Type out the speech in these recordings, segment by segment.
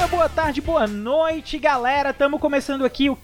dia, boa tarde, boa noite, galera. Estamos começando aqui o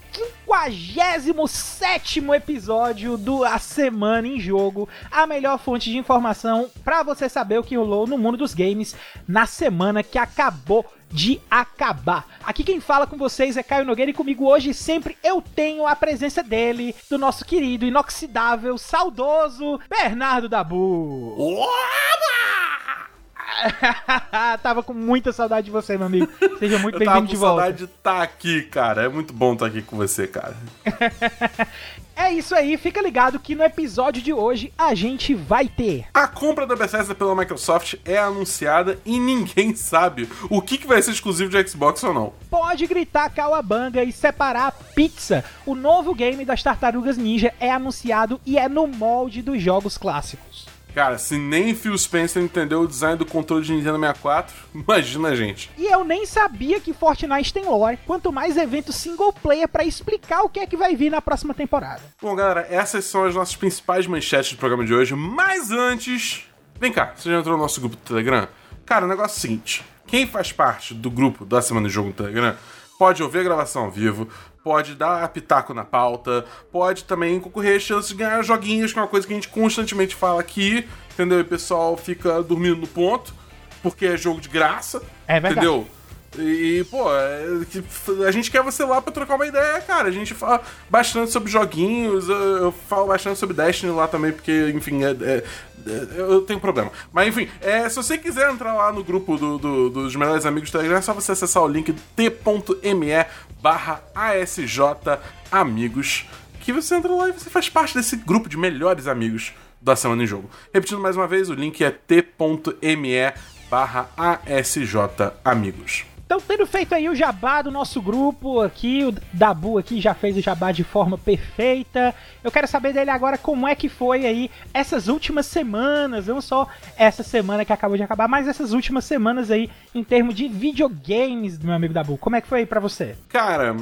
57 episódio do A Semana em Jogo, a melhor fonte de informação para você saber o que rolou no mundo dos games na semana que acabou de acabar. Aqui quem fala com vocês é Caio Nogueira e comigo hoje sempre eu tenho a presença dele, do nosso querido, inoxidável, saudoso Bernardo Dabu. Oba! tava com muita saudade de você, meu amigo. Seja muito bem-vindo de volta. saudade de estar tá aqui, cara. É muito bom estar tá aqui com você, cara. É isso aí, fica ligado que no episódio de hoje a gente vai ter. A compra da Bethesda pela Microsoft é anunciada e ninguém sabe o que, que vai ser exclusivo de Xbox ou não. Pode gritar Cauabanga e separar pizza. O novo game das Tartarugas Ninja é anunciado e é no molde dos jogos clássicos. Cara, se nem Phil Spencer entendeu o design do controle de Nintendo 64, imagina a gente. E eu nem sabia que Fortnite tem lore, quanto mais evento single player para explicar o que é que vai vir na próxima temporada. Bom, galera, essas são as nossas principais manchetes do programa de hoje, mas antes, vem cá, você já entrou no nosso grupo do Telegram? Cara, o negócio é o seguinte, quem faz parte do grupo da Semana de Jogo no Telegram pode ouvir a gravação ao vivo, pode dar pitaco na pauta, pode também concorrer a chance de ganhar joguinhos, que é uma coisa que a gente constantemente fala aqui, entendeu? E o pessoal fica dormindo no ponto, porque é jogo de graça, é verdade. entendeu? E, pô, é, a gente quer você lá pra trocar uma ideia, cara. A gente fala bastante sobre joguinhos, eu, falo bastante sobre Destiny lá também, porque, enfim, é, é, é, eu tenho problema. Mas, enfim, é, se você quiser entrar lá no grupo do, do, dos melhores amigos do Telegram, é só você acessar o link t.me barra ASJ Amigos, que você entra lá e você faz parte desse grupo de melhores amigos da Semana em Jogo. Repetindo mais uma vez, o link é t.me barra ASJ Amigos. Então, tendo feito aí o jabá do nosso grupo aqui, o Dabu aqui já fez o jabá de forma perfeita. Eu quero saber dele agora como é que foi aí essas últimas semanas, não só essa semana que acabou de acabar, mas essas últimas semanas aí em termos de videogames, meu amigo Dabu. Como é que foi aí pra você? Cara,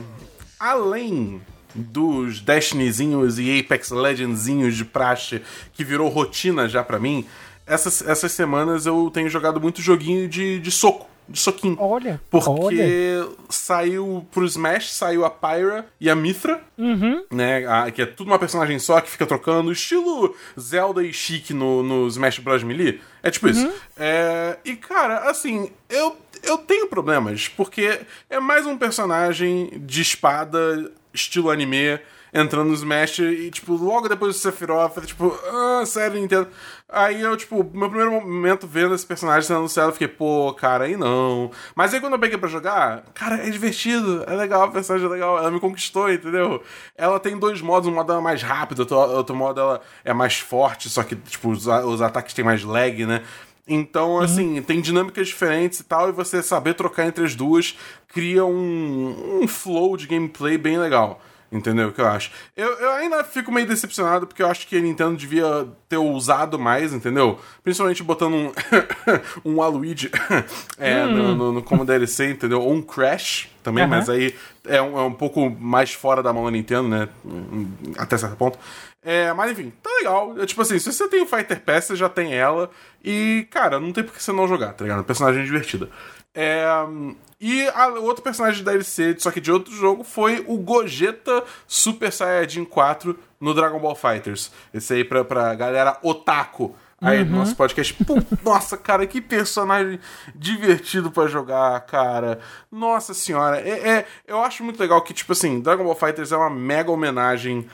além dos Destinyzinhos e Apex Legendzinhos de praxe que virou rotina já pra mim, essas, essas semanas eu tenho jogado muito joguinho de, de soco de soquinho. Olha. Porque olha. saiu pro Smash, saiu a Pyra e a Mithra, uhum. né? A, que é tudo uma personagem só que fica trocando, estilo Zelda e Chic no, no Smash Bros. Melee. É tipo uhum. isso. É, e, cara, assim, eu, eu tenho problemas, porque é mais um personagem de espada, estilo anime entrando no Smash e, tipo, logo depois do Sephiroth, tipo, ah, sério, Nintendo. Aí eu, tipo, meu primeiro momento vendo esse personagem sendo anunciado, eu fiquei, pô, cara, aí não. Mas aí quando eu peguei pra jogar, cara, é divertido, é legal, a personagem é legal, ela me conquistou, entendeu? Ela tem dois modos, um modo é mais rápido, outro, outro modo ela é mais forte, só que, tipo, os, os ataques têm mais lag, né? Então, assim, uhum. tem dinâmicas diferentes e tal, e você saber trocar entre as duas cria um, um flow de gameplay bem legal. Entendeu o que eu acho? Eu, eu ainda fico meio decepcionado porque eu acho que a Nintendo devia ter usado mais, entendeu? Principalmente botando um, um Aluigi é, hum. no, no, no, como DLC, entendeu? Ou um Crash também, mas aí é um, é um pouco mais fora da mão da Nintendo, né? Até certo ponto. É, mas enfim, tá legal. É, tipo assim, se você tem o Fighter Pass, você já tem ela. E, cara, não tem por que você não jogar, tá ligado? Personagem divertida. É, e o outro personagem de DLC, só que de outro jogo, foi o Gogeta Super Saiyajin 4 no Dragon Ball Fighters. Esse aí pra, pra galera otaku aí uhum. do nosso podcast. Pô, nossa, cara, que personagem divertido para jogar, cara. Nossa senhora, é, é, eu acho muito legal que, tipo assim, Dragon Ball Fighters é uma mega homenagem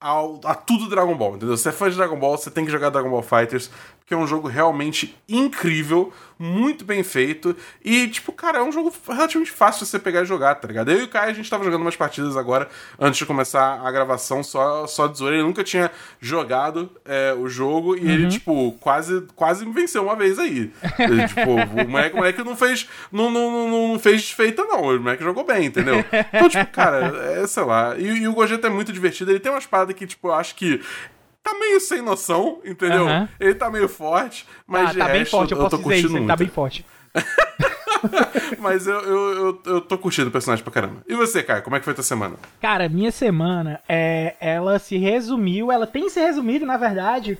ao, a tudo Dragon Ball, entendeu? Se você é fã de Dragon Ball, você tem que jogar Dragon Ball Fighters, porque é um jogo realmente incrível muito bem feito. E, tipo, cara, é um jogo relativamente fácil de você pegar e jogar, tá ligado? Eu e o Kai, a gente tava jogando umas partidas agora, antes de começar a gravação, só, só de zoeira. Ele nunca tinha jogado é, o jogo e uhum. ele, tipo, quase, quase me venceu uma vez aí. Ele, tipo, o moleque, o moleque não fez. Não, não, não, não fez desfeita, não. O moleque jogou bem, entendeu? Então, tipo, cara, é, sei lá. E, e o Gogeta é muito divertido. Ele tem umas paradas que, tipo, eu acho que tá meio sem noção, entendeu? Uhum. Ele tá meio forte, mas ah, tá resto, bem forte, eu, eu posso dizer isso, ele tá bem forte. Mas eu, eu, eu, eu, tô curtindo o personagem pra caramba. E você, Caio, como é que foi a tua semana? Cara, minha semana, é, ela se resumiu, ela tem se resumido, na verdade,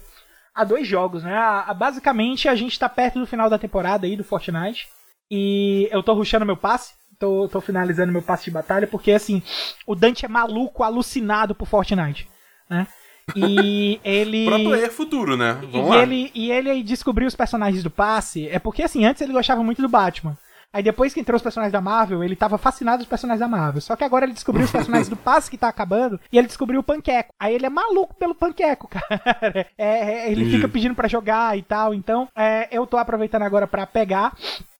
a dois jogos, né? A, a, basicamente, a gente tá perto do final da temporada aí do Fortnite. E eu tô rushando meu passe. Tô, tô finalizando meu passe de batalha, porque assim, o Dante é maluco, alucinado por Fortnite, né? E ele. Pro player futuro, né? Vamos e lá. Ele, e ele descobriu os personagens do passe. É porque, assim, antes ele gostava muito do Batman. Aí depois que entrou os personagens da Marvel, ele tava fascinado dos personagens da Marvel. Só que agora ele descobriu os personagens do passe que tá acabando e ele descobriu o Panqueco. Aí ele é maluco pelo Panqueco, cara. É, é, ele fica pedindo para jogar e tal. Então, é, eu tô aproveitando agora para pegar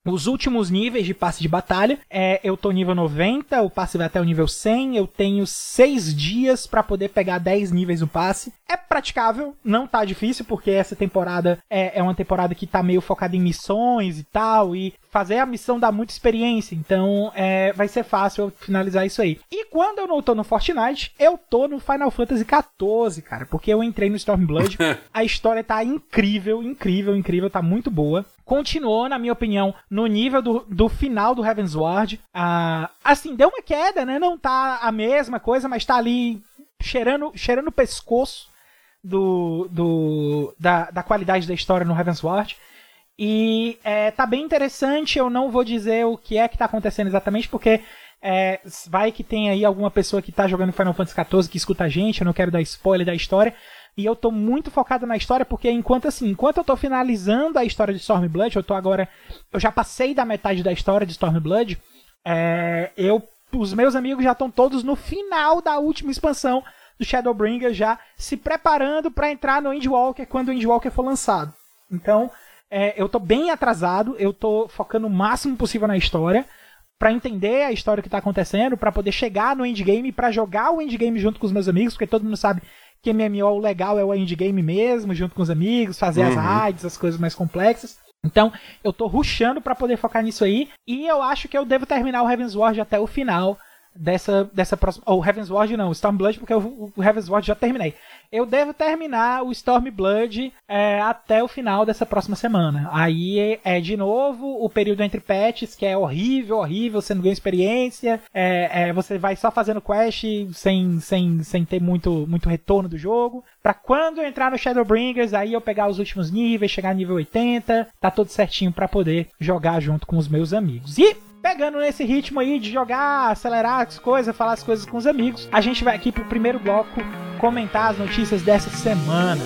os últimos níveis de passe de batalha. É, eu tô nível 90, o passe vai até o nível 100. Eu tenho 6 dias para poder pegar 10 níveis no passe. É praticável, não tá difícil, porque essa temporada é, é uma temporada que tá meio focada em missões e tal. E fazer a missão dá muita experiência. Então é, vai ser fácil eu finalizar isso aí. E quando eu não tô no Fortnite, eu tô no Final Fantasy XIV, cara. Porque eu entrei no Stormblood. a história tá incrível, incrível, incrível. Tá muito boa continuou, na minha opinião, no nível do, do final do Heaven's Ward. Ah, assim, deu uma queda, né? Não tá a mesma coisa, mas tá ali cheirando, cheirando o pescoço do, do, da, da qualidade da história no Heaven's Ward. E é, tá bem interessante, eu não vou dizer o que é que tá acontecendo exatamente, porque é, vai que tem aí alguma pessoa que tá jogando Final Fantasy XIV que escuta a gente, eu não quero dar spoiler da história, e eu tô muito focado na história, porque enquanto assim, enquanto eu tô finalizando a história de Stormblood, eu tô agora. Eu já passei da metade da história de Stormblood. É, eu. Os meus amigos já estão todos no final da última expansão do Shadowbringer, já se preparando para entrar no Endwalker quando o Endwalker for lançado. Então, é, eu tô bem atrasado, eu tô focando o máximo possível na história para entender a história que tá acontecendo, para poder chegar no endgame, para jogar o endgame junto com os meus amigos, porque todo mundo sabe que MMO o legal é o endgame mesmo, junto com os amigos, fazer uhum. as raids, as coisas mais complexas. Então, eu tô rushando para poder focar nisso aí. E eu acho que eu devo terminar o Heaven's Ward até o final dessa, dessa próxima. Ou Heaven's Ward não, Stormblood, porque o, o Heaven's Ward já terminei eu devo terminar o Stormblood é, até o final dessa próxima semana. Aí é, de novo o período entre patches, que é horrível, horrível, você não ganha experiência, é, é, você vai só fazendo quest sem, sem, sem ter muito, muito retorno do jogo. Pra quando eu entrar no Shadowbringers, aí eu pegar os últimos níveis, chegar no nível 80, tá tudo certinho para poder jogar junto com os meus amigos. E pegando nesse ritmo aí de jogar, acelerar as coisas, falar as coisas com os amigos, a gente vai aqui pro primeiro bloco comentar as notícias dessa semana.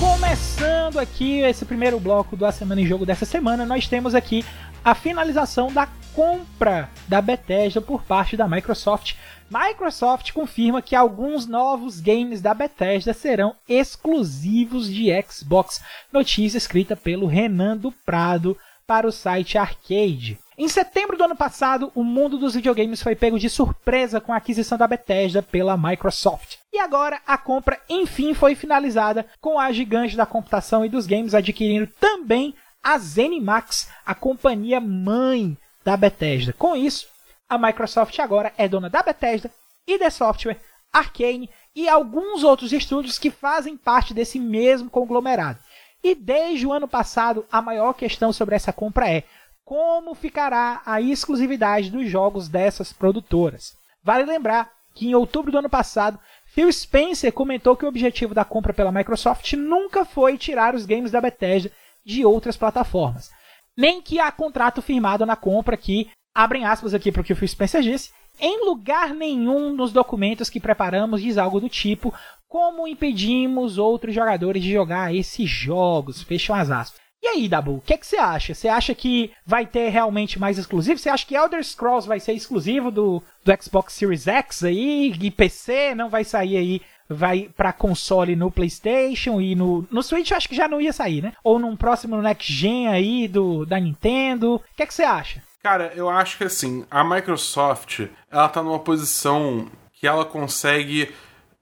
Começando aqui esse primeiro bloco do A Semana em Jogo dessa semana, nós temos aqui a finalização da compra da Bethesda por parte da Microsoft Microsoft confirma que alguns novos games da Bethesda serão exclusivos de Xbox. Notícia escrita pelo Renan do Prado para o site Arcade. Em setembro do ano passado, o mundo dos videogames foi pego de surpresa com a aquisição da Bethesda pela Microsoft. E agora a compra enfim foi finalizada com a gigante da computação e dos games adquirindo também a ZeniMax, a companhia mãe da Bethesda. Com isso, a Microsoft agora é dona da Bethesda, ID Software, Arkane e alguns outros estúdios que fazem parte desse mesmo conglomerado. E desde o ano passado, a maior questão sobre essa compra é como ficará a exclusividade dos jogos dessas produtoras. Vale lembrar que em outubro do ano passado, Phil Spencer comentou que o objetivo da compra pela Microsoft nunca foi tirar os games da Bethesda de outras plataformas, nem que há contrato firmado na compra que abrem aspas aqui para o que o Phil Spencer disse, em lugar nenhum nos documentos que preparamos diz algo do tipo como impedimos outros jogadores de jogar esses jogos, fecham as aspas. E aí, Dabu, o que, que você acha? Você acha que vai ter realmente mais exclusivo? Você acha que Elder Scrolls vai ser exclusivo do, do Xbox Series X aí? E PC não vai sair aí vai para console no PlayStation e no, no Switch, acho que já não ia sair, né? Ou num próximo Next Gen aí do da Nintendo. O que, que você acha? Cara, eu acho que assim, a Microsoft, ela tá numa posição que ela consegue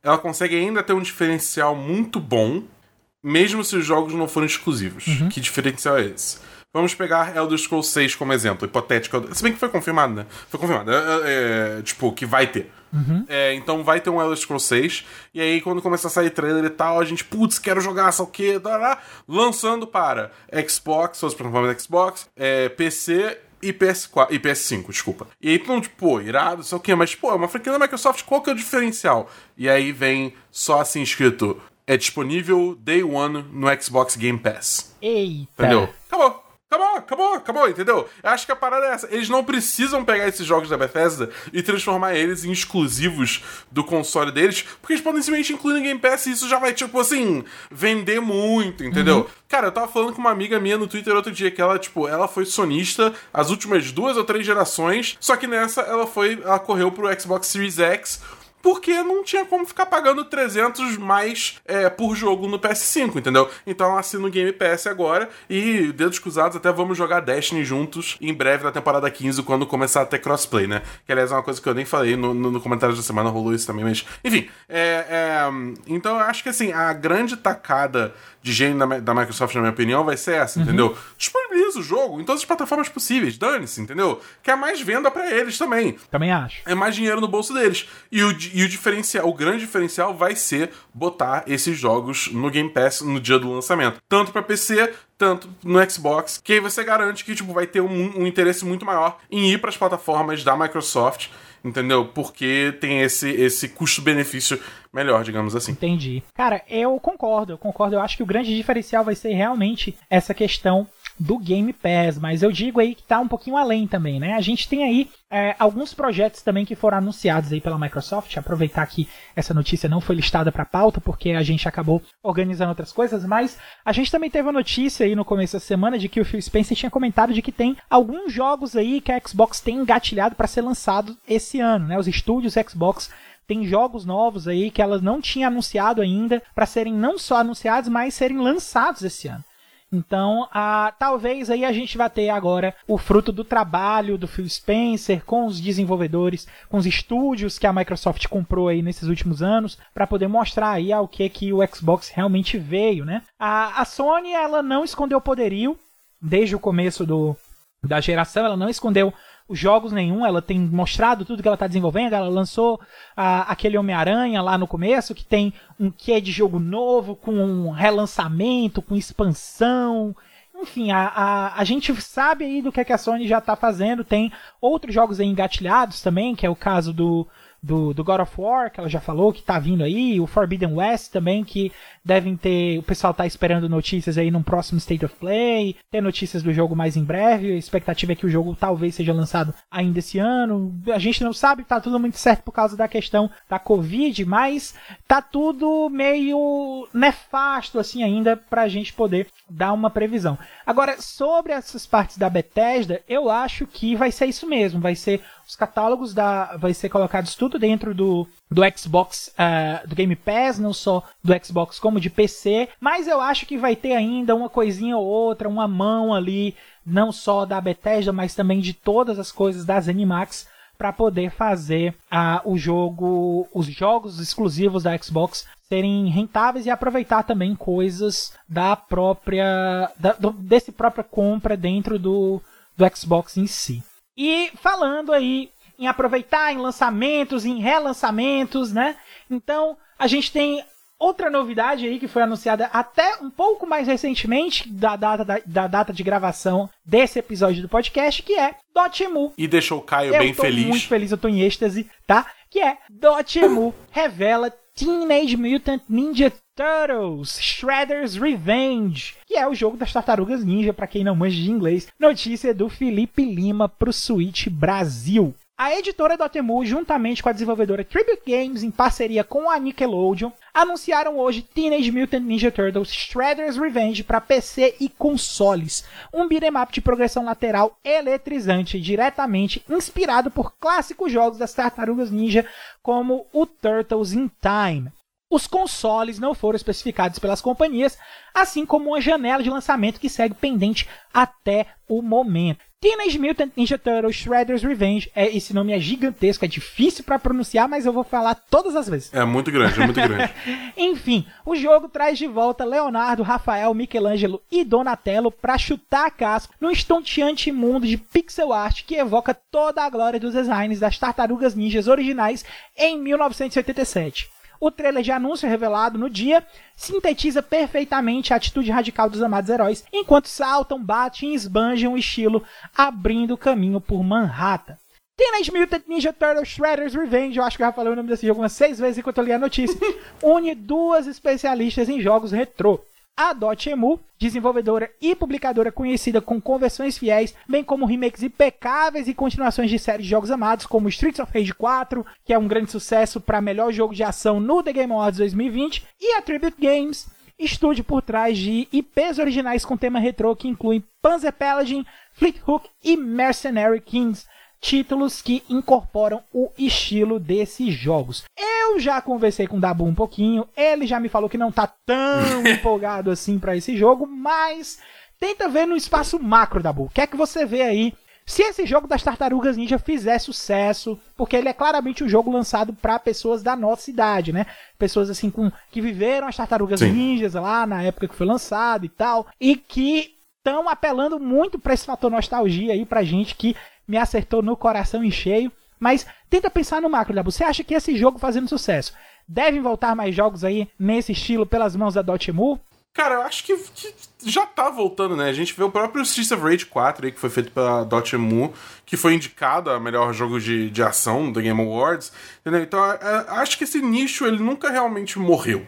ela consegue ainda ter um diferencial muito bom, mesmo se os jogos não forem exclusivos. Uhum. Que diferencial é esse? Vamos pegar Elder Scrolls 6 como exemplo, hipotético. Se bem que foi confirmado, né? Foi confirmado. É, é, é, tipo, que vai ter. Uhum. É, então vai ter um Elder Scrolls 6. E aí, quando começar a sair trailer e tal, a gente, putz, quero jogar, só o quê? Lançando para Xbox, suas plataformas Xbox, é, PC e PS4 e PS5, desculpa. E aí, então, tipo, pô, irado, sei o quê, mas, pô, é uma franquia da Microsoft, qual que é o diferencial? E aí vem só assim escrito: é disponível day one no Xbox Game Pass. Eita! Entendeu? Acabou. Acabou, acabou, acabou, entendeu? Eu acho que a parada é essa. Eles não precisam pegar esses jogos da Bethesda e transformar eles em exclusivos do console deles, porque eles podem simplesmente incluir no Game Pass e isso já vai, tipo assim, vender muito, entendeu? Uhum. Cara, eu tava falando com uma amiga minha no Twitter outro dia que ela, tipo, ela foi sonista as últimas duas ou três gerações, só que nessa ela foi, ela correu pro Xbox Series X porque não tinha como ficar pagando 300 mais é, por jogo no PS5, entendeu? Então assina o Game Pass agora e, dedos cruzados, até vamos jogar Destiny juntos em breve na temporada 15, quando começar a ter crossplay, né? Que aliás é uma coisa que eu nem falei no, no, no comentário da semana, rolou isso também, mas enfim. É, é, então eu acho que assim, a grande tacada de gênio da, da, Microsoft, na minha opinião, vai ser essa, uhum. entendeu? Disponibiliza o jogo em todas as plataformas possíveis, dane-se, entendeu? Que é mais venda para eles também. Também acho. É mais dinheiro no bolso deles. E o, e o diferencial, o grande diferencial vai ser botar esses jogos no Game Pass no dia do lançamento. Tanto para PC, tanto no Xbox, que aí você garante que tipo, vai ter um, um interesse muito maior em ir para as plataformas da Microsoft entendeu? Porque tem esse, esse custo-benefício melhor, digamos assim. Entendi. Cara, eu concordo, eu concordo. Eu acho que o grande diferencial vai ser realmente essa questão do Game Pass, mas eu digo aí que tá um pouquinho além também, né? A gente tem aí é, alguns projetos também que foram anunciados aí pela Microsoft. Aproveitar que essa notícia não foi listada para pauta porque a gente acabou organizando outras coisas, mas a gente também teve a notícia aí no começo da semana de que o Phil Spencer tinha comentado de que tem alguns jogos aí que a Xbox tem engatilhado para ser lançado esse ano, né? Os estúdios Xbox tem jogos novos aí que elas não tinham anunciado ainda para serem não só anunciados, mas serem lançados esse ano. Então, a, talvez aí a gente vá ter agora o fruto do trabalho do Phil Spencer com os desenvolvedores, com os estúdios que a Microsoft comprou aí nesses últimos anos, para poder mostrar aí ao que que o Xbox realmente veio, né? A, a Sony ela não escondeu poderio desde o começo do, da geração, ela não escondeu jogos nenhum, ela tem mostrado tudo que ela está desenvolvendo, ela lançou aquele Homem-Aranha lá no começo, que tem um quê de jogo novo, com um relançamento, com expansão, enfim, a, a, a gente sabe aí do que, é que a Sony já está fazendo, tem outros jogos aí engatilhados também, que é o caso do, do, do God of War, que ela já falou que tá vindo aí, o Forbidden West também, que devem ter. O pessoal tá esperando notícias aí num próximo State of Play, ter notícias do jogo mais em breve. A expectativa é que o jogo talvez seja lançado ainda esse ano. A gente não sabe, tá tudo muito certo por causa da questão da Covid, mas tá tudo meio nefasto assim ainda pra gente poder dar uma previsão. Agora, sobre essas partes da Bethesda, eu acho que vai ser isso mesmo, vai ser os catálogos da vai ser colocados tudo dentro do, do Xbox uh, do Game Pass, não só do Xbox como de PC, mas eu acho que vai ter ainda uma coisinha ou outra, uma mão ali, não só da Bethesda, mas também de todas as coisas das Animax para poder fazer uh, o jogo, os jogos exclusivos da Xbox serem rentáveis e aproveitar também coisas da própria da, do, desse própria compra dentro do, do Xbox em si. E falando aí em aproveitar em lançamentos, em relançamentos, né? Então, a gente tem outra novidade aí que foi anunciada até um pouco mais recentemente da data, da, da data de gravação desse episódio do podcast, que é Dotemu. E deixou o Caio eu bem feliz. muito feliz, eu tô em êxtase, tá? Que é Dotemu revela Teenage Mutant Ninja Turtles Shredder's Revenge, que é o jogo das tartarugas ninja, para quem não manja de inglês. Notícia do Felipe Lima pro Switch Brasil. A editora Dotemu, juntamente com a desenvolvedora Tribute Games, em parceria com a Nickelodeon, anunciaram hoje Teenage Mutant Ninja Turtles Shredder's Revenge para PC e consoles, um beat'em up de progressão lateral eletrizante, diretamente inspirado por clássicos jogos das Tartarugas Ninja, como o Turtles in Time. Os consoles não foram especificados pelas companhias, assim como uma janela de lançamento que segue pendente até o momento. Teenage Mutant Ninja Turtles Shredder's Revenge. É, esse nome é gigantesco, é difícil para pronunciar, mas eu vou falar todas as vezes. É muito grande, é muito grande. Enfim, o jogo traz de volta Leonardo, Rafael, Michelangelo e Donatello para chutar a casca no estonteante mundo de pixel art que evoca toda a glória dos designs das tartarugas ninjas originais em 1987. O trailer de anúncio revelado no dia sintetiza perfeitamente a atitude radical dos amados heróis, enquanto saltam, batem e esbanjam o estilo, abrindo caminho por Manhattan. Teenage Mutant Ninja Turtles Shredder's Revenge, eu acho que eu já falei o nome desse jogo umas seis vezes enquanto eu li a notícia, une duas especialistas em jogos retrô a Dotemu, desenvolvedora e publicadora conhecida com conversões fiéis, bem como remakes impecáveis e continuações de séries de jogos amados, como Streets of Rage 4, que é um grande sucesso para melhor jogo de ação no The Game Awards 2020, e a Tribute Games, estúdio por trás de IPs originais com tema retrô que incluem Panzer Paladin, Fleet Hook e Mercenary Kings, títulos que incorporam o estilo desses jogos. Eu já conversei com o Dabu um pouquinho, ele já me falou que não tá tão empolgado assim para esse jogo, mas tenta ver no espaço macro, Dabu. O que é que você vê aí? Se esse jogo das Tartarugas Ninja fizer sucesso, porque ele é claramente um jogo lançado para pessoas da nossa idade, né? Pessoas assim com que viveram as Tartarugas Sim. Ninjas lá na época que foi lançado e tal, e que estão apelando muito para esse fator nostalgia aí pra gente que me acertou no coração em cheio. Mas tenta pensar no macro, Dabu. Você acha que esse jogo fazendo sucesso, devem voltar mais jogos aí nesse estilo pelas mãos da Dotemu? Cara, eu acho que, que, já tá voltando, né? A gente vê o próprio Streets of Rage 4 aí, que foi feito pela Dotemu, que foi indicado a melhor jogo de, de ação do Game Awards, entendeu? Então, acho que esse nicho, ele nunca realmente morreu.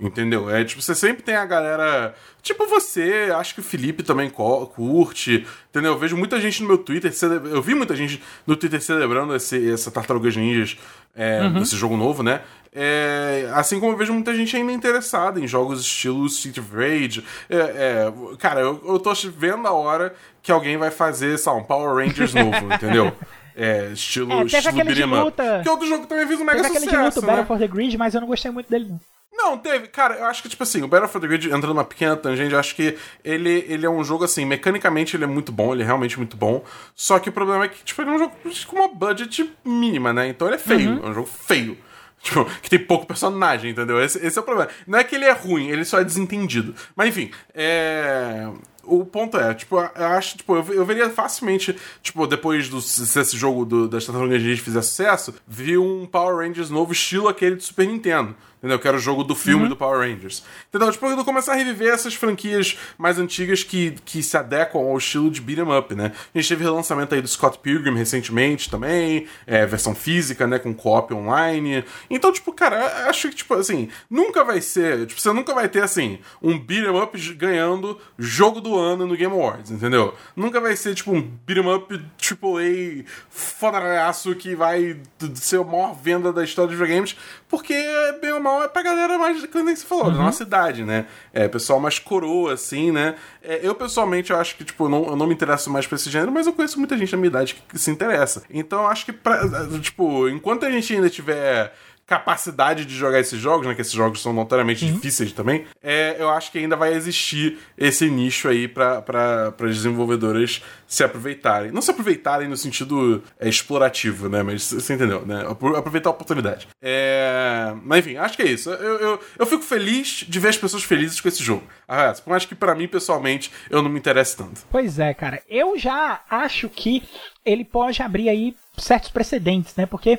Entendeu? É tipo, você sempre tem a galera. Tipo você, acho que o Felipe também curte. Entendeu? Eu vejo muita gente no meu Twitter. Eu vi muita gente no Twitter celebrando esse, essa Tartarugas Ninjas, é, uhum. esse jogo novo, né? É, assim como eu vejo muita gente ainda interessada em jogos estilo Street of Rage. É, é, cara, eu, eu tô vendo a hora que alguém vai fazer, sabe, um Power Rangers novo, entendeu? É, estilo, é, estilo up. Que outro jogo também fez um mega teve sucesso, aquele de luta, né? Battle for the Grid, mas eu não gostei muito dele, não. Não, teve. Cara, eu acho que, tipo assim, o Battle for the Grid, entrando numa pequena tangente, eu acho que ele, ele é um jogo, assim, mecanicamente ele é muito bom, ele é realmente muito bom. Só que o problema é que, tipo, ele é um jogo com uma budget mínima, né? Então ele é feio, uhum. é um jogo feio. Tipo, que tem pouco personagem, entendeu? Esse, esse é o problema. Não é que ele é ruim, ele só é desentendido. Mas enfim, é o ponto é, tipo, eu acho, tipo, eu, eu veria facilmente, tipo, depois do se esse jogo do, das Tartarugas Ninja fizer sucesso, vi um Power Rangers novo estilo aquele de Super Nintendo. Entendeu? Que era o jogo do filme uhum. do Power Rangers. Entendeu? Tipo, eu começar a reviver essas franquias mais antigas que, que se adequam ao estilo de beat'em up, né? A gente teve relançamento aí do Scott Pilgrim recentemente também, é, versão física, né? Com co-op online. Então, tipo, cara, acho que, tipo, assim, nunca vai ser, tipo, você nunca vai ter, assim, um beat'em up ganhando jogo do ano no Game Awards, entendeu? Nunca vai ser, tipo, um beat'em up AAA fodaraço que vai ser a maior venda da história dos videogames, porque, bem ou mal, normal é pra galera mais, como você falou, uhum. da nossa idade, né? É, pessoal mais coroa, assim, né? É, eu, pessoalmente, eu acho que, tipo, não, eu não me interesso mais pra esse gênero, mas eu conheço muita gente da minha idade que, que se interessa. Então, eu acho que, pra, tipo, enquanto a gente ainda tiver capacidade de jogar esses jogos, né? Que esses jogos são notoriamente uhum. difíceis também. É, eu acho que ainda vai existir esse nicho aí para as desenvolvedoras se aproveitarem. Não se aproveitarem no sentido é, explorativo, né? Mas você entendeu, né? Aproveitar a oportunidade. É... Mas enfim, acho que é isso. Eu, eu, eu fico feliz de ver as pessoas felizes com esse jogo. Ah, por mais que para mim, pessoalmente, eu não me interesse tanto. Pois é, cara. Eu já acho que ele pode abrir aí certos precedentes, né? Porque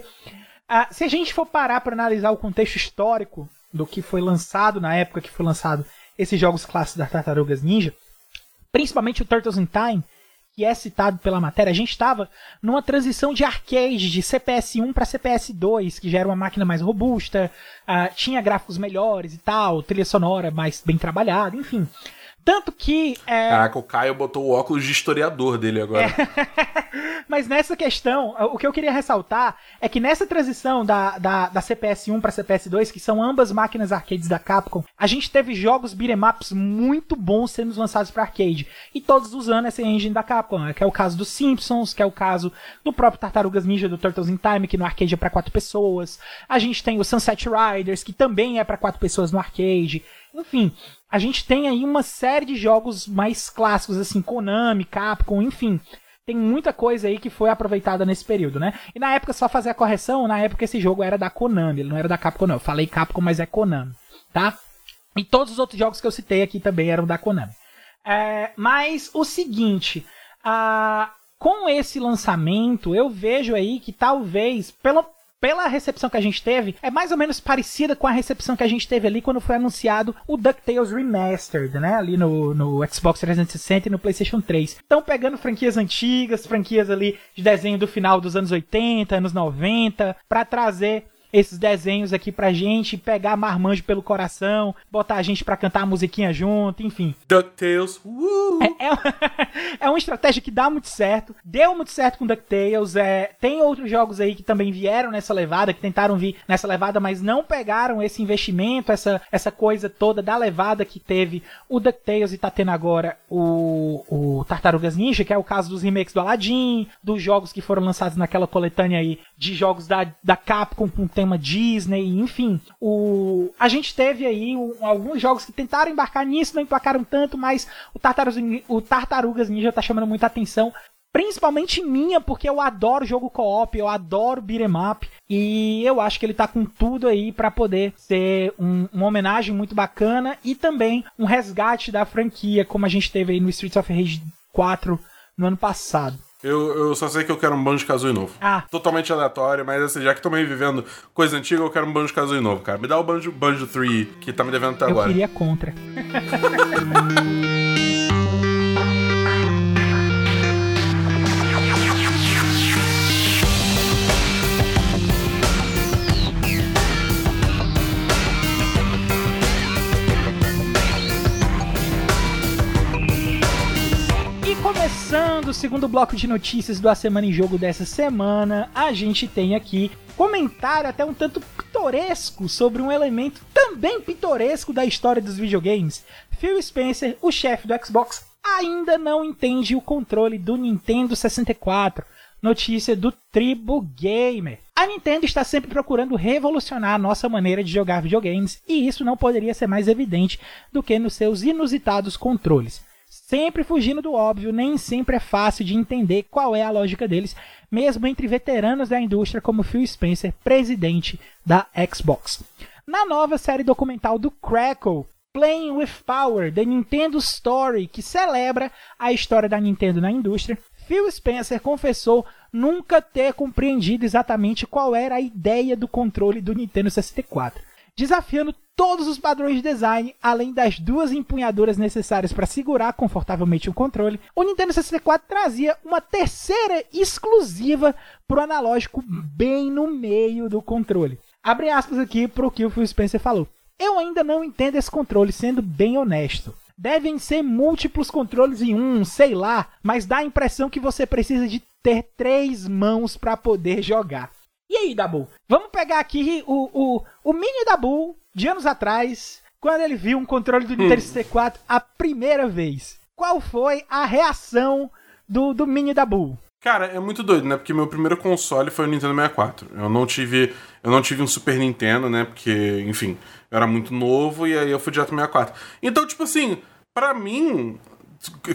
ah, se a gente for parar para analisar o contexto histórico do que foi lançado na época que foi lançado esses jogos clássicos das Tartarugas Ninja, principalmente o Turtles in Time, que é citado pela matéria, a gente estava numa transição de arcade de CPS 1 para CPS 2, que já era uma máquina mais robusta, uh, tinha gráficos melhores e tal, trilha sonora mais bem trabalhada, enfim. Tanto que. É... Caraca, o Caio botou o óculos de historiador dele agora. É... Mas nessa questão, o que eu queria ressaltar é que nessa transição da, da, da CPS 1 para CPS 2, que são ambas máquinas arcades da Capcom, a gente teve jogos beat'em ups muito bons sendo lançados para arcade. E todos usando essa engine da Capcom, né? que é o caso dos Simpsons, que é o caso do próprio Tartarugas Ninja do Turtles in Time, que no arcade é para quatro pessoas. A gente tem o Sunset Riders, que também é para quatro pessoas no arcade. Enfim, a gente tem aí uma série de jogos mais clássicos, assim, Konami, Capcom, enfim. Tem muita coisa aí que foi aproveitada nesse período, né? E na época, só fazer a correção, na época esse jogo era da Konami, ele não era da Capcom, não. Eu falei Capcom, mas é Konami, tá? E todos os outros jogos que eu citei aqui também eram da Konami. É, mas o seguinte, a, com esse lançamento, eu vejo aí que talvez, pelo, pela recepção que a gente teve, é mais ou menos parecida com a recepção que a gente teve ali quando foi anunciado o DuckTales Remastered, né? Ali no, no Xbox 360 e no PlayStation 3. Então, pegando franquias antigas, franquias ali de desenho do final dos anos 80, anos 90, para trazer esses desenhos aqui pra gente, pegar marmanjo pelo coração, botar a gente pra cantar a musiquinha junto, enfim. DuckTales, uh! é, é, é, uma estratégia que dá muito certo, deu muito certo com DuckTales, é, tem outros jogos aí que também vieram nessa levada, que tentaram vir nessa levada, mas não pegaram esse investimento, essa, essa coisa toda da levada que teve o DuckTales e tá tendo agora o, o Tartarugas Ninja, que é o caso dos remakes do Aladdin, dos jogos que foram lançados naquela coletânea aí de jogos da, da Capcom com tema Disney, enfim. O, a gente teve aí um, alguns jogos que tentaram embarcar nisso, não emplacaram tanto, mas o Tartarugas, o Tartarugas Ninja tá chamando muita atenção. Principalmente minha, porque eu adoro jogo co-op, eu adoro beat'em up. E eu acho que ele tá com tudo aí para poder ser um, uma homenagem muito bacana e também um resgate da franquia, como a gente teve aí no Streets of Rage 4 no ano passado. Eu, eu só sei que eu quero um Banjo Kazooie novo. Ah. Totalmente aleatório, mas assim, já que tô meio vivendo coisa antiga, eu quero um Banjo Kazooie novo, cara. Me dá o Banjo, Banjo 3, que tá me devendo até eu agora. Eu queria contra. começando o segundo bloco de notícias do A Semana em Jogo dessa semana, a gente tem aqui comentário até um tanto pitoresco sobre um elemento também pitoresco da história dos videogames. Phil Spencer, o chefe do Xbox, ainda não entende o controle do Nintendo 64. Notícia do Tribo Gamer. A Nintendo está sempre procurando revolucionar a nossa maneira de jogar videogames, e isso não poderia ser mais evidente do que nos seus inusitados controles sempre fugindo do óbvio, nem sempre é fácil de entender qual é a lógica deles, mesmo entre veteranos da indústria como Phil Spencer, presidente da Xbox. Na nova série documental do Crackle, Playing with Power, The Nintendo Story, que celebra a história da Nintendo na indústria, Phil Spencer confessou nunca ter compreendido exatamente qual era a ideia do controle do Nintendo 64 desafiando todos os padrões de design, além das duas empunhaduras necessárias para segurar confortavelmente o controle, o Nintendo 64 trazia uma terceira exclusiva para o analógico bem no meio do controle. Abre aspas aqui para o que o Phil Spencer falou. Eu ainda não entendo esse controle, sendo bem honesto. Devem ser múltiplos controles em um, sei lá, mas dá a impressão que você precisa de ter três mãos para poder jogar. E aí, Dabu? Vamos pegar aqui o, o, o mini Dabu de anos atrás, quando ele viu um controle do Nintendo 64 hum. a primeira vez. Qual foi a reação do, do mini Dabu? Cara, é muito doido, né? Porque meu primeiro console foi o Nintendo 64. Eu não tive, eu não tive um Super Nintendo, né? Porque, enfim, eu era muito novo e aí eu fui direto pro 64. Então, tipo assim, para mim,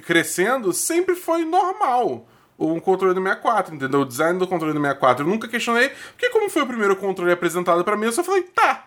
crescendo, sempre foi normal um controle do 64, entendeu? O design do controle do 64 eu nunca questionei, porque como foi o primeiro controle apresentado para mim, eu só falei, tá,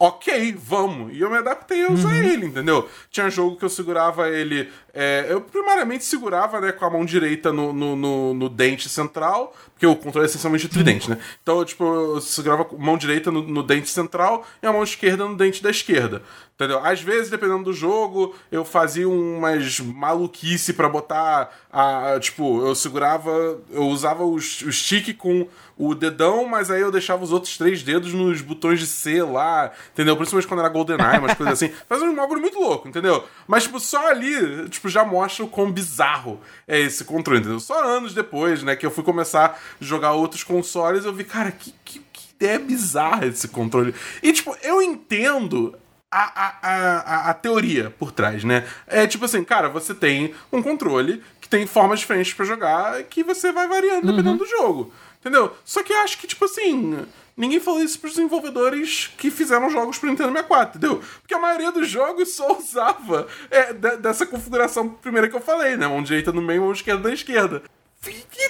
ok, vamos. E eu me adaptei a usar uhum. ele, entendeu? Tinha jogo que eu segurava ele. É, eu primariamente segurava né, com a mão direita no, no, no, no dente central, porque o controle é essencialmente tridente, né? Então, tipo, eu segurava com a mão direita no, no, dente central e a mão esquerda no dente da esquerda. Entendeu? Às vezes, dependendo do jogo, eu fazia umas maluquice para botar a. Tipo, eu segurava. Eu usava o, o stick com o dedão, mas aí eu deixava os outros três dedos nos botões de C lá, entendeu? Principalmente quando era GoldenEye, umas coisas assim. Faz um bagulho muito louco, entendeu? Mas, tipo, só ali, tipo, já mostra o quão bizarro é esse controle, entendeu? Só anos depois, né, que eu fui começar a jogar outros consoles, eu vi, cara, que, que, que ideia bizarra esse controle. E, tipo, eu entendo a, a, a, a, teoria por trás, né? É tipo assim, cara, você tem um controle que tem formas diferentes para jogar que você vai variando dependendo uhum. do jogo. Entendeu? Só que eu acho que, tipo assim, ninguém falou isso pros desenvolvedores que fizeram jogos pro Nintendo 64, entendeu? Porque a maioria dos jogos só usava é, dessa configuração primeira que eu falei, né? Mão direita no meio, mão esquerda na esquerda. E, é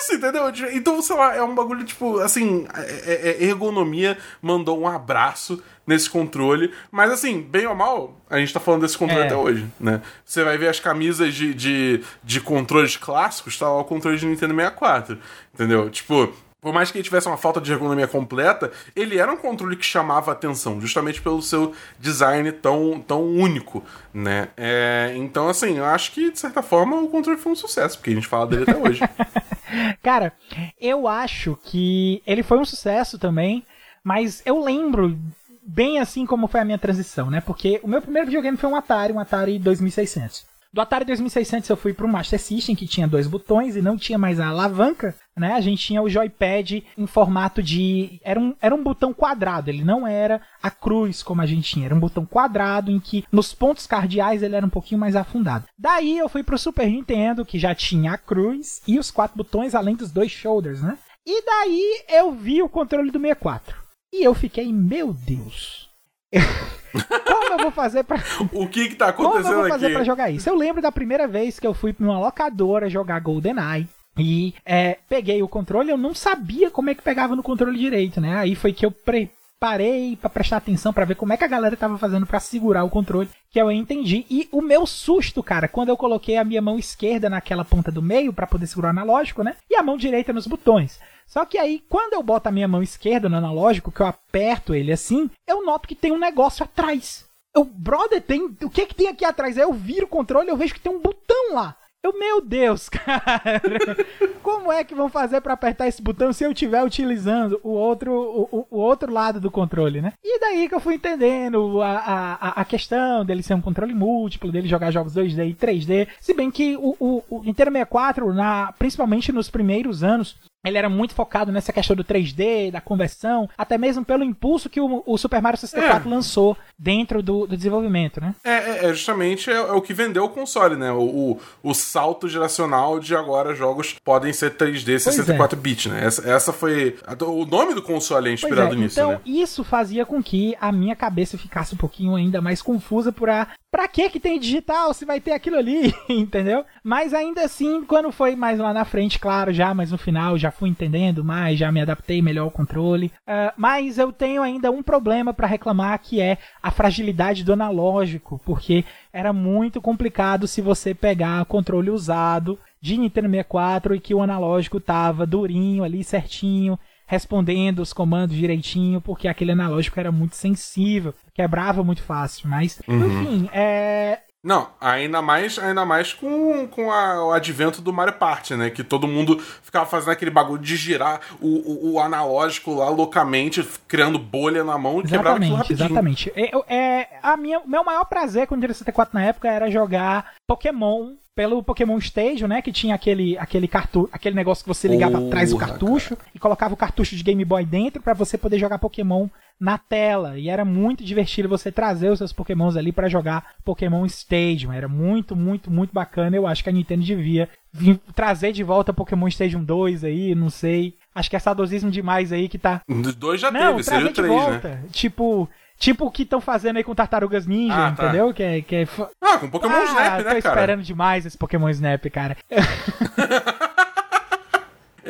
isso, entendeu? Então, sei lá, é um bagulho, tipo, assim, é, é, ergonomia mandou um abraço nesse controle. Mas assim, bem ou mal, a gente tá falando desse controle é. até hoje, né? Você vai ver as camisas de, de, de controles clássicos, tá lá o controle de Nintendo 64. Entendeu? Tipo, por mais que ele tivesse uma falta de ergonomia completa, ele era um controle que chamava atenção, justamente pelo seu design tão, tão único, né? É, então, assim, eu acho que, de certa forma, o controle foi um sucesso, porque a gente fala dele até hoje. Cara, eu acho que ele foi um sucesso também, mas eu lembro bem assim como foi a minha transição, né? Porque o meu primeiro videogame foi um Atari, um Atari 2600. Do Atari 2600 eu fui para o Master System, que tinha dois botões e não tinha mais a alavanca, né? A gente tinha o joypad em formato de... Era um, era um botão quadrado, ele não era a cruz como a gente tinha. Era um botão quadrado em que nos pontos cardeais ele era um pouquinho mais afundado. Daí eu fui para o Super Nintendo, que já tinha a cruz e os quatro botões, além dos dois shoulders, né? E daí eu vi o controle do 64. E eu fiquei, meu Deus. Como eu vou fazer pra. O que que tá acontecendo Como eu vou fazer aqui? pra jogar isso? Eu lembro da primeira vez que eu fui numa locadora jogar GoldenEye. E é, peguei o controle, eu não sabia como é que pegava no controle direito, né? Aí foi que eu pre parei para prestar atenção para ver como é que a galera tava fazendo para segurar o controle, que eu entendi. E o meu susto, cara, quando eu coloquei a minha mão esquerda naquela ponta do meio para poder segurar o analógico, né? E a mão direita nos botões. Só que aí, quando eu boto a minha mão esquerda no analógico, que eu aperto ele assim, eu noto que tem um negócio atrás. Eu, brother, tem. O que que tem aqui atrás? Aí eu viro o controle e eu vejo que tem um botão lá. Eu, meu Deus, cara, como é que vão fazer para apertar esse botão se eu estiver utilizando o outro, o, o, outro lado do controle, né? E daí que eu fui entendendo a, a, a questão dele ser um controle múltiplo, dele jogar jogos 2D e 3D. Se bem que o, o, o Nintendo 64, na, principalmente nos primeiros anos, ele era muito focado nessa questão do 3D, da conversão, até mesmo pelo impulso que o, o Super Mario 64 é. lançou dentro do, do, desenvolvimento, né? É, é, é justamente é, é, o que vendeu o console, né? O, o, o, salto geracional de agora jogos podem ser 3D 64 é. bits, né? Essa, essa foi. O nome do console é inspirado nisso, então, né? isso fazia com que a minha cabeça ficasse um pouquinho ainda mais confusa por a Pra que que tem digital se vai ter aquilo ali, entendeu? Mas ainda assim, quando foi mais lá na frente, claro, já, mas no final já fui entendendo mais, já me adaptei melhor ao controle. Uh, mas eu tenho ainda um problema para reclamar que é a fragilidade do analógico, porque era muito complicado se você pegar controle usado de Nintendo 64 e que o analógico tava durinho ali, certinho, respondendo os comandos direitinho, porque aquele analógico era muito sensível, quebrava muito fácil. Mas, uhum. enfim, é, não, ainda mais, ainda mais com, com a, o advento do Mario Party, né? Que todo mundo ficava fazendo aquele bagulho de girar o, o, o analógico lá loucamente, criando bolha na mão e quebrava aquilo rapidinho. Exatamente. É, é, a minha, meu maior prazer com o Nintendo 64 na época era jogar Pokémon pelo Pokémon Station, né? Que tinha aquele, aquele, cartu aquele negócio que você ligava Porra, atrás do cartucho cara. e colocava o cartucho de Game Boy dentro para você poder jogar Pokémon na tela. E era muito divertido você trazer os seus Pokémons ali para jogar Pokémon Stadium. Era muito, muito, muito bacana. Eu acho que a Nintendo devia vir, trazer de volta Pokémon Stadium 2 aí, não sei. Acho que é saudosismo demais aí que tá. Dois já não, teve, seria o 3, né? Tipo, Tipo o que estão fazendo aí com Tartarugas Ninja, ah, tá. entendeu? Que é, que é... Ah, com Pokémon ah, Snap, né, cara? Tô esperando demais esse Pokémon Snap, cara.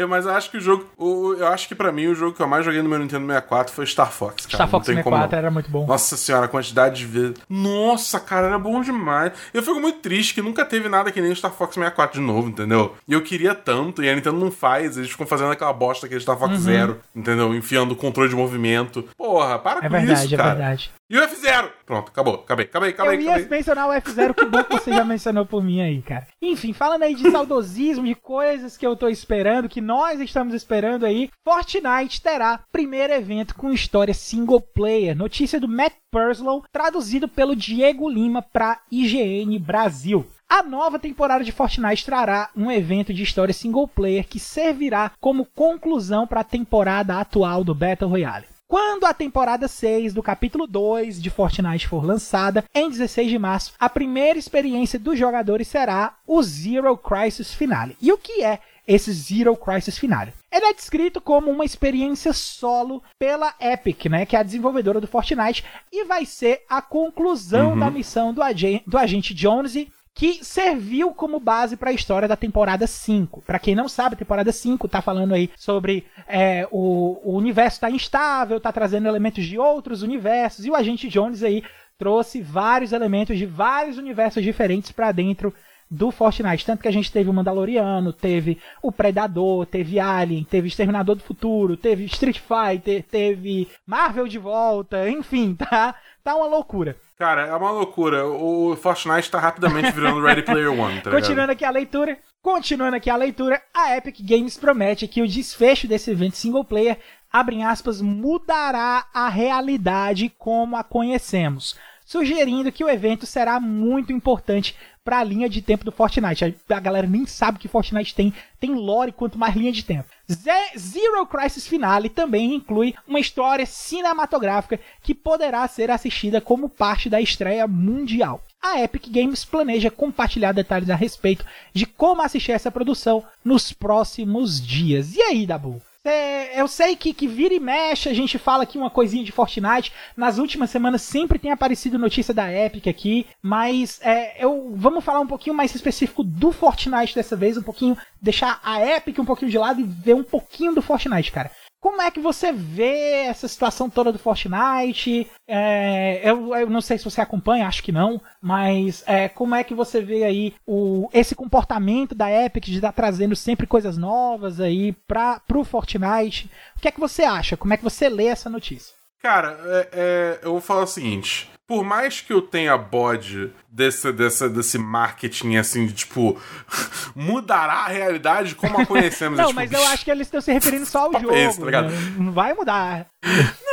Eu, mas eu acho que o jogo. O, eu acho que pra mim o jogo que eu mais joguei no meu Nintendo 64 foi Star Fox, cara. Star Fox 64 era muito bom. Nossa senhora, a quantidade de vezes. Nossa, cara, era bom demais. Eu fico muito triste que nunca teve nada que nem Star Fox 64 de novo, entendeu? E eu queria tanto, e a Nintendo não faz, eles ficam fazendo aquela bosta que é Star Fox uhum. Zero, entendeu? Enfiando o controle de movimento. Porra, para é com verdade, isso, é cara. É verdade, E o F0? Pronto, acabou. Acabei, acabei, acabei. Eu ia acabei. mencionar o F0, que bom que você já mencionou por mim aí, cara. Enfim, falando aí de saudosismo, de coisas que eu tô esperando, que nós estamos esperando aí, Fortnite terá primeiro evento com história single player. Notícia do Matt Purslow, traduzido pelo Diego Lima para IGN Brasil. A nova temporada de Fortnite trará um evento de história single player que servirá como conclusão para a temporada atual do Battle Royale. Quando a temporada 6 do capítulo 2 de Fortnite for lançada, em 16 de março, a primeira experiência dos jogadores será o Zero Crisis Finale. E o que é esse Zero Crisis Finale? Ele é descrito como uma experiência solo pela Epic, né, que é a desenvolvedora do Fortnite, e vai ser a conclusão da missão do, agen do agente Jonesy que serviu como base para a história da temporada 5. Para quem não sabe, a temporada 5 tá falando aí sobre é, o, o universo tá instável, tá trazendo elementos de outros universos, e o Agente Jones aí trouxe vários elementos de vários universos diferentes para dentro do Fortnite. Tanto que a gente teve o Mandaloriano, teve o Predador, teve Alien, teve Exterminador do Futuro, teve Street Fighter, teve Marvel de volta, enfim, tá, tá uma loucura. Cara, é uma loucura. O Fortnite tá rapidamente virando Ready Player One, tá ligado? Continuando aqui a leitura, continuando aqui a leitura, a Epic Games promete que o desfecho desse evento single player, abre aspas, mudará a realidade como a conhecemos, sugerindo que o evento será muito importante para a linha de tempo do Fortnite. A, galera nem sabe que Fortnite tem, tem lore quanto mais linha de tempo. Ze- Zero Crisis Finale também inclui uma história cinematográfica que poderá ser assistida como parte da estreia mundial. A Epic Games planeja compartilhar detalhes a respeito de como assistir essa produção nos próximos dias. E aí, Dabu? Cê- eu sei que, que vira e mexe, a gente fala aqui uma coisinha de Fortnite. Nas últimas semanas sempre tem aparecido notícia da Epic aqui, mas é, eu vamos falar um pouquinho mais específico do Fortnite dessa vez, um pouquinho deixar a Epic um pouquinho de lado e ver um pouquinho do Fortnite, cara. Como é que você vê essa situação toda do Fortnite? É, eu, eu não sei se você acompanha, acho que não, mas é, como é que você vê aí o, esse comportamento da Epic de estar trazendo sempre coisas novas aí para pro Fortnite? O que é que você acha? Como é que você lê essa notícia? Cara, é- é, eu vou falar o seguinte. Por mais que eu tenha bode desse, desse, desse marketing, assim, de tipo, mudará a realidade como a conhecemos. é, não, tipo, mas eu acho que eles estão se referindo só ao jogo. é esse, tá né? Não vai mudar.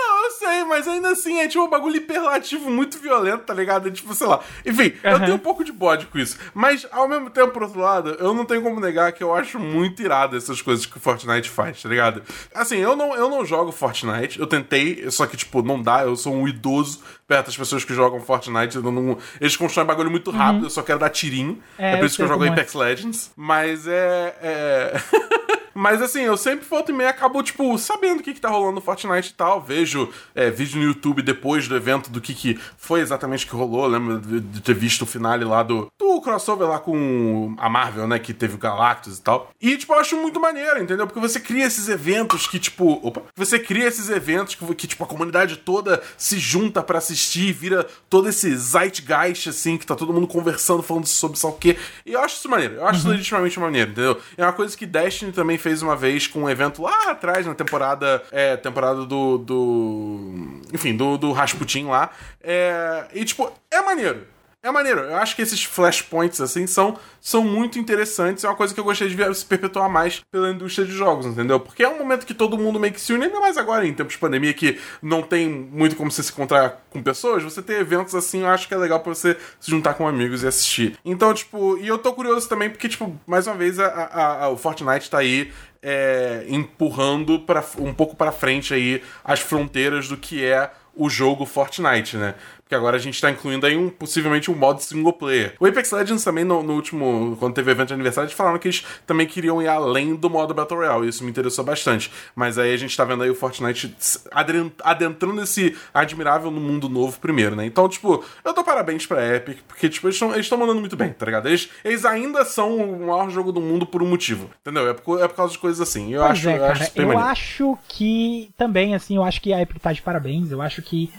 Eu sei, mas ainda assim é tipo um bagulho hiperlativo muito violento, tá ligado? Tipo, sei lá. Enfim, eu Aham. tenho um pouco de bode com isso. Mas, ao mesmo tempo, por outro lado, eu não tenho como negar que eu acho muito irado essas coisas que o Fortnite faz, tá ligado? Assim, eu não, eu não jogo Fortnite, eu tentei, só que, tipo, não dá, eu sou um idoso perto das pessoas que jogam Fortnite. eu não- eles constroem bagulho muito rápido, eu só quero dar tirinho. É, É, por eu isso que eu jogo é. Apex Legends. Mas é. é... Mas assim, eu sempre volto e meia acabo, tipo, sabendo o que, que tá rolando no Fortnite e tal. Vejo é, vídeo no YouTube depois do evento do que, que foi exatamente que rolou. Eu Lembro de, ter visto o finale lá do, do crossover lá com a Marvel, né? Que teve o Galactus e tal. E, tipo, eu acho muito maneiro, entendeu? Porque você cria esses eventos que, tipo. Opa! Você cria esses eventos que, que tipo, a comunidade toda se junta pra assistir, vira todo esse zeitgeist, assim, que tá todo mundo conversando, falando sobre lá o quê. E eu acho isso maneiro. Eu acho isso legitimamente maneiro, entendeu? É uma coisa que Destiny também fez uma vez com um evento lá atrás, na temporada. É, temporada do. do enfim, do, do Rasputin lá. É, e, tipo, é maneiro. É maneiro. Eu acho que esses flashpoints, assim, são, são muito interessantes. É uma coisa que eu gostaria de ver se perpetuar mais pela indústria de jogos, entendeu? Porque é um momento que todo mundo meio que se une, ainda mais agora, em tempos de pandemia, que não tem muito como você se encontrar com pessoas. Você ter eventos assim, eu acho que é legal pra você se juntar com amigos e assistir. Então, tipo, e eu tô curioso também, porque, tipo, mais uma vez, a, a- a- o Fortnite tá aí. é, empurrando pra, um pouco pra frente aí as fronteiras do que é o jogo Fortnite, né? Porque agora a gente tá incluindo aí um, possivelmente um modo single player. O Apex Legends também, no, no último, quando teve evento de aniversário, eles falaram que eles também queriam ir além do modo Battle Royale. E isso me interessou bastante. Mas aí a gente tá vendo aí o Fortnite adentrando esse admirável no mundo novo primeiro, né? Então, tipo, eu dou parabéns pra Epic, porque, tipo, eles estão mandando muito bem, tá ligado? Eles, eles ainda são o maior jogo do mundo por um motivo, entendeu? É por, é por causa de coisas assim. Eu Pois acho, é, eu cara. acho isso bem Eu maneiro. acho que também, assim, eu acho que a Epic tá de parabéns. Eu acho que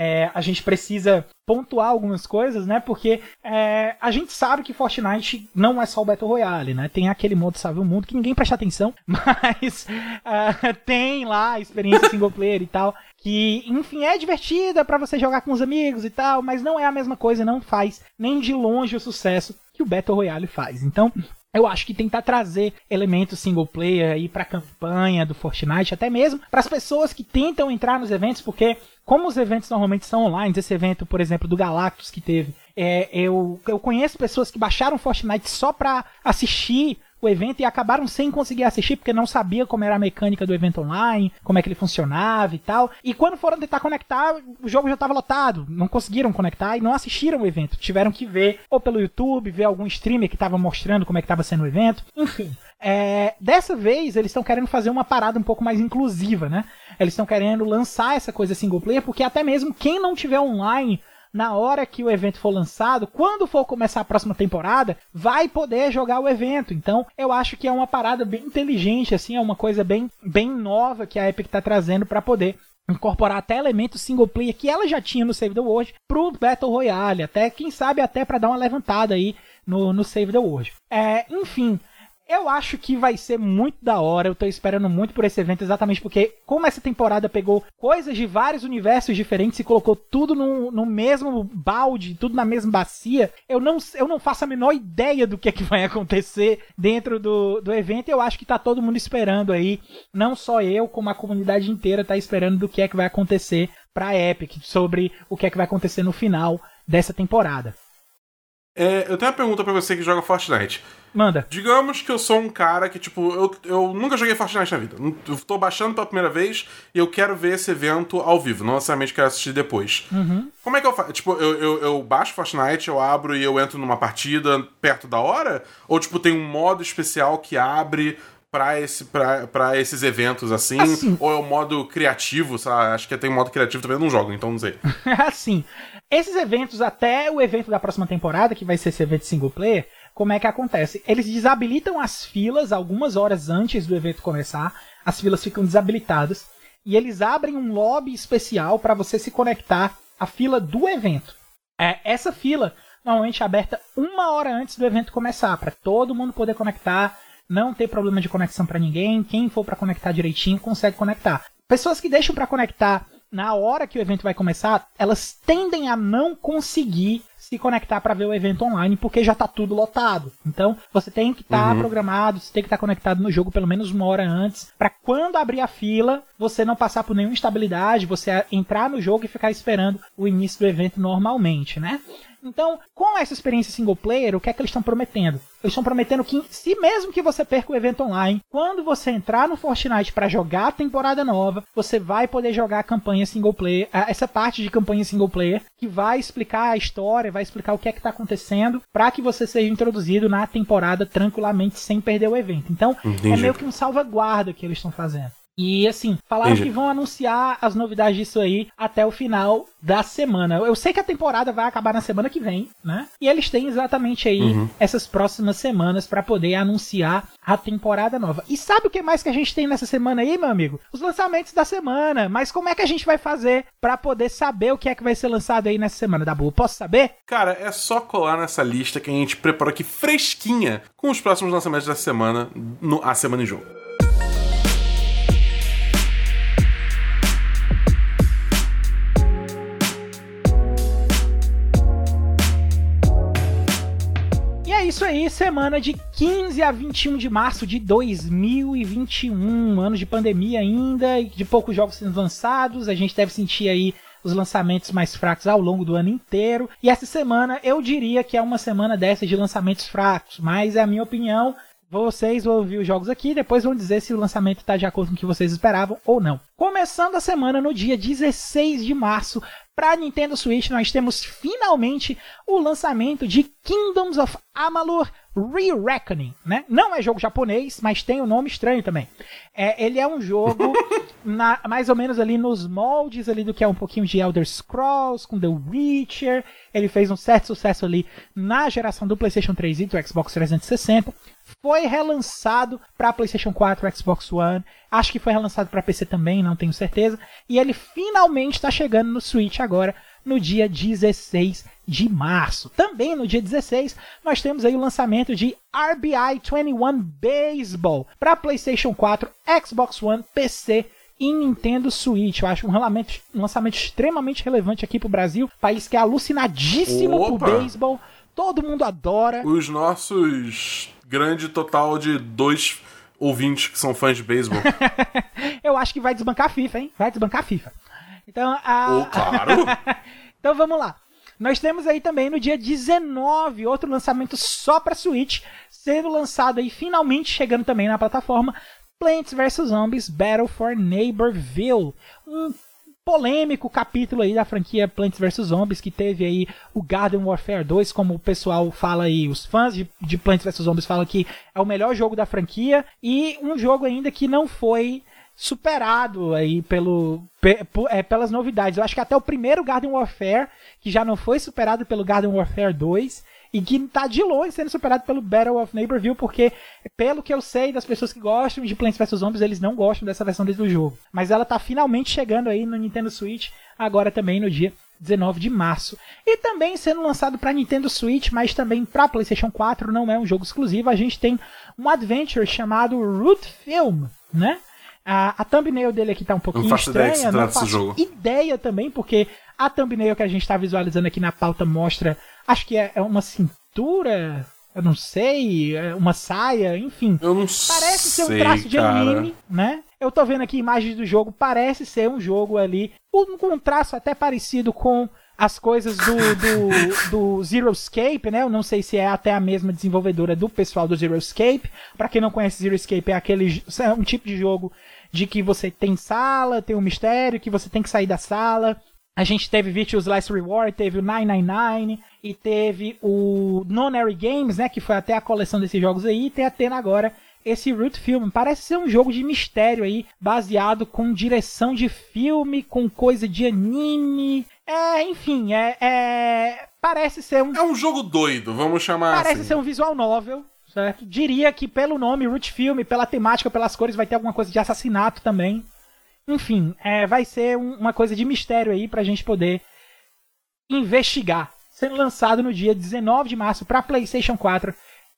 é, a gente precisa pontuar algumas coisas, né? Porque é, a gente sabe que Fortnite não é só o Battle Royale, né? Tem aquele modo Salve o Mundo que ninguém presta atenção, mas ah, tem lá a experiência single player e tal. que, enfim, é divertida para você jogar com os amigos e tal, mas não é a mesma coisa, não faz nem de longe o sucesso que o Battle Royale faz. Então, eu acho que tentar trazer elementos single player aí para a campanha do Fortnite, até mesmo para as pessoas que tentam entrar nos eventos, porque como os eventos normalmente são online, esse evento, por exemplo, do Galactus que teve, é, eu, eu conheço pessoas que baixaram Fortnite só para assistir o evento e acabaram sem conseguir assistir porque não sabia como era a mecânica do evento online, como é que ele funcionava e tal. E quando foram tentar conectar, o jogo já estava lotado, não conseguiram conectar e não assistiram o evento. Tiveram que ver ou pelo YouTube, ver algum streamer que estava mostrando como é que estava sendo o evento. Enfim, é, dessa vez eles estão querendo fazer uma parada um pouco mais inclusiva, né? Eles estão querendo lançar essa coisa single player porque até mesmo quem não tiver online na hora que o evento for lançado, quando for começar a próxima temporada, vai poder jogar o evento. Então, eu acho que é uma parada bem inteligente, assim, é uma coisa bem, bem nova que a Epic está trazendo para poder incorporar até elementos single player que ela já tinha no Save the World pro Battle Royale, até quem sabe até para dar uma levantada aí no, no Save the World. É, enfim, eu acho que vai ser muito da hora. Eu tô esperando muito por esse evento, exatamente porque, como essa temporada pegou coisas de vários universos diferentes e colocou tudo no, no mesmo balde, tudo na mesma bacia, eu não, eu não faço a menor ideia do que é que vai acontecer dentro do, do evento. Eu acho que tá todo mundo esperando aí. Não só eu, como a comunidade inteira tá esperando do que é que vai acontecer pra Epic, sobre o que é que vai acontecer no final dessa temporada. É, eu tenho uma pergunta para você que joga Fortnite. Manda. Digamos que eu sou um cara que, tipo, eu, eu nunca joguei Fortnite na vida. Eu tô baixando pela primeira vez e eu quero ver esse evento ao vivo, não necessariamente quero assistir depois. Uhum. Como é que eu faço? Tipo, eu, eu, eu baixo Fortnite, eu abro e eu entro numa partida perto da hora? Ou, tipo, tem um modo especial que abre pra, esse, pra, pra esses eventos assim? assim? Ou é o modo criativo, sabe? Acho que tem um modo criativo também, eu não jogo, então não sei. assim, esses eventos, até o evento da próxima temporada, que vai ser esse evento single player, como é que acontece? Eles desabilitam as filas algumas horas antes do evento começar, as filas ficam desabilitadas, e eles abrem um lobby especial para você se conectar à fila do evento. É, essa fila normalmente é aberta uma hora antes do evento começar, para todo mundo poder conectar, não ter problema de conexão para ninguém, quem for para conectar direitinho consegue conectar. Pessoas que deixam para conectar na hora que o evento vai começar, elas tendem a não conseguir se conectar para ver o evento online, porque já está tudo lotado. Então, você tem que estar tá uhum. programado, você tem que estar tá conectado no jogo pelo menos uma hora antes, para quando abrir a fila, você não passar por nenhuma instabilidade, você entrar no jogo e ficar esperando o início do evento normalmente, né? Então, com essa experiência single player, o que é que eles estão prometendo? Eles estão prometendo que, se mesmo que você perca o evento online, quando você entrar no Fortnite para jogar a temporada nova, você vai poder jogar a campanha single player, essa parte de campanha single player, que vai explicar a história, vai explicar o que é que está acontecendo, para que você seja introduzido na temporada tranquilamente sem perder o evento. Então, é Entendi. é meio que um salvaguarda que eles estão fazendo. E assim, falaram Entendi. que vão anunciar as novidades disso aí até o final da semana. Eu sei que a temporada vai acabar na semana que vem, né? E eles têm exatamente aí uhum. essas próximas semanas para poder anunciar a temporada nova. E sabe o que mais que a gente tem nessa semana aí, meu amigo? Os lançamentos da semana. Mas como é que a gente vai fazer para poder saber o que é que vai ser lançado aí nessa semana, Dabu? Posso saber? Cara, é só colar nessa lista que a gente preparou aqui fresquinha com os próximos lançamentos da semana, no A Semana em Jogo. Aí, semana de 15 a 21 de março de 2021, ano de pandemia ainda, de poucos jogos sendo lançados, a gente deve sentir aí os lançamentos mais fracos ao longo do ano inteiro. E essa semana eu diria que é uma semana dessa de lançamentos fracos, mas é a minha opinião. Vocês vão ouvir os jogos aqui, depois vão dizer se o lançamento está de acordo com o que vocês esperavam ou não. Começando a semana no dia 16 de março, para Nintendo Switch nós temos finalmente o lançamento de Kingdoms of Amalur Re-Reckoning, né? Não é jogo japonês, mas tem um nome estranho também. É, ele é um jogo na, mais ou menos ali nos moldes ali do que é um pouquinho de Elder Scrolls, com The Witcher. Ele fez um certo sucesso ali na geração do PlayStation 3 e do Xbox 360 foi relançado para PlayStation 4, Xbox One. Acho que foi relançado para PC também, não tenho certeza. E ele finalmente está chegando no Switch agora, no dia 16 de março. Também no dia 16, nós temos aí o lançamento de RBI 21 Baseball para PlayStation 4, Xbox One, PC e Nintendo Switch. Eu acho um lançamento, um lançamento extremamente relevante aqui pro Brasil, país que é alucinadíssimo Opa! por beisebol. Todo mundo adora. Os nossos grande total de dois ouvintes que são fãs de beisebol. Eu acho que vai desbancar a FIFA, hein? Vai desbancar a FIFA. Então, a... Ou, claro. então vamos lá. Nós temos aí também no dia 19 outro lançamento só para Switch, sendo lançado aí finalmente chegando também na plataforma Plants vs Zombies Battle for Neighborville. Um polêmico capítulo aí da franquia Plants vs Zombies que teve aí o Garden Warfare 2, como o pessoal fala aí, os fãs de, de Plants vs Zombies falam que é o melhor jogo da franquia e um jogo ainda que não foi superado aí pelo, pe- é, pelas novidades. Eu acho que até o primeiro Garden Warfare, que já não foi superado pelo Garden Warfare 2, e que tá de longe sendo superado pelo Battle of Neighborville, porque, pelo que eu sei das pessoas que gostam de Plants vs Zombies, eles não gostam dessa versão do jogo. Mas ela tá finalmente chegando aí no Nintendo Switch, agora também no dia 19 de março. E também sendo lançado para Nintendo Switch, mas também para PlayStation 4, não é um jogo exclusivo. A gente tem um adventure chamado Root Film, né? A, a thumbnail dele aqui tá um pouquinho Não faço ideia estranha, que se não faço jogo. ideia também, porque a thumbnail que a gente tá visualizando aqui na pauta mostra, acho que é, é uma cintura, eu não sei, é uma saia, enfim. Eu não Parece ser um sei, traço de cara. anime, né? Eu tô vendo aqui imagens do jogo, parece ser um jogo ali, um- com um traço até parecido com as coisas do, do, do Zero Escape, né? Eu não sei se é até a mesma desenvolvedora do pessoal do Zero Escape. Pra quem não conhece Zero Escape, é aquele é um tipo de jogo de que você tem sala, tem um mistério, que você tem que sair da sala. A gente teve Virtuous Last Reward, teve o 999 e teve o Nonary Games, né, que foi até a coleção desses jogos aí, e tem a tendo agora esse Root Film. Parece ser um jogo de mistério aí, baseado com direção de filme, com coisa de anime. É, enfim, é, é parece ser um É um jogo doido, vamos chamar Parece assim. ser um visual novel, certo? Diria que pelo nome Root Film, pela temática, pelas cores, vai ter alguma coisa de assassinato também. Enfim, é, vai ser um- uma coisa de mistério aí pra gente poder investigar. Sendo lançado no dia 19 de março para PlayStation 4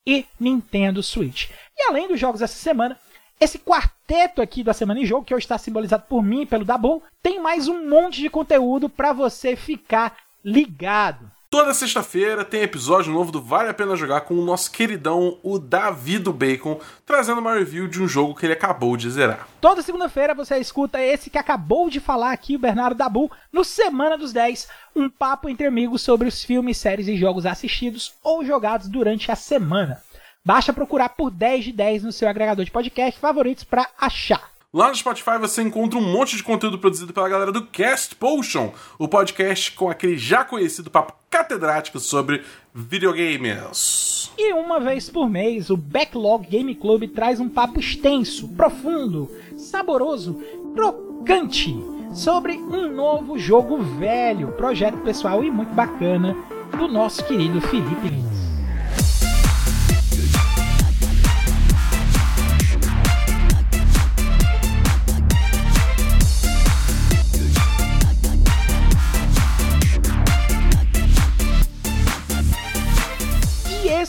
e Nintendo Switch. E além dos jogos dessa semana, esse quarteto aqui da Semana em Jogo, que hoje está simbolizado por mim e pelo Dabu, tem mais um monte de conteúdo para você ficar ligado. Toda sexta-feira tem episódio novo do Vale a Pena Jogar com o nosso queridão, o Davi do Bacon, trazendo uma review de um jogo que ele acabou de zerar. Toda segunda-feira você escuta esse que acabou de falar aqui, o Bernardo Dabu, no Semana dos 10, um papo entre amigos sobre os filmes, séries e jogos assistidos ou jogados durante a semana. Basta procurar por 10 de 10 no seu agregador de podcast favoritos para achar. Lá no Spotify você encontra um monte de conteúdo produzido pela galera do Cast Potion, o podcast com aquele já conhecido papo catedrático sobre videogames. E uma vez por mês, o Backlog Game Club traz um papo extenso, profundo, saboroso, crocante sobre um novo jogo velho, projeto pessoal e muito bacana do nosso querido Felipe Lins.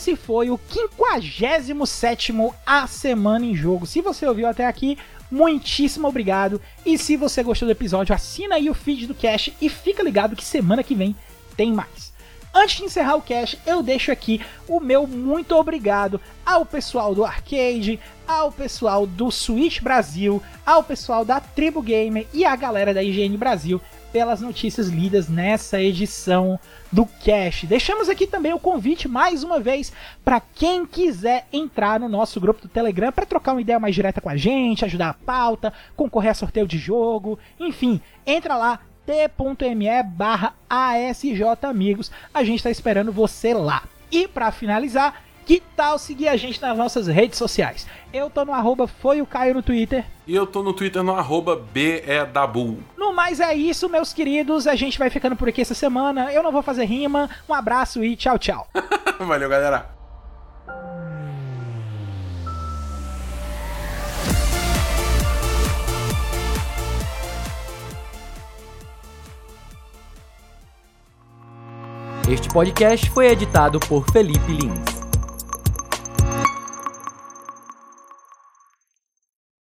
Esse foi o 57º A Semana em Jogo. Se você ouviu até aqui, muitíssimo obrigado. E se você gostou do episódio, assina aí o feed do Cash e fica ligado que semana que vem tem mais. Antes de encerrar o cast, eu deixo aqui o meu muito obrigado ao pessoal do Arcade, ao pessoal do Switch Brasil, ao pessoal da Tribo Gamer e à galera da IGN Brasil pelas notícias lidas nessa edição do Cash. Deixamos aqui também o convite mais uma vez para quem quiser entrar no nosso grupo do Telegram para trocar uma ideia mais direta com a gente, ajudar a pauta, concorrer a sorteio de jogo, enfim, entra lá t.me barra ASJ Amigos. A gente está esperando você lá. E para finalizar, que tal seguir a gente nas nossas redes sociais? Eu tô no arroba foi o Caio no Twitter. E eu tô no Twitter no arroba BEDabu. No mais é isso, meus queridos. A gente vai ficando por aqui essa semana. Eu não vou fazer rima. Um abraço e tchau, tchau. Valeu, galera. Este podcast foi editado por Felipe Lins.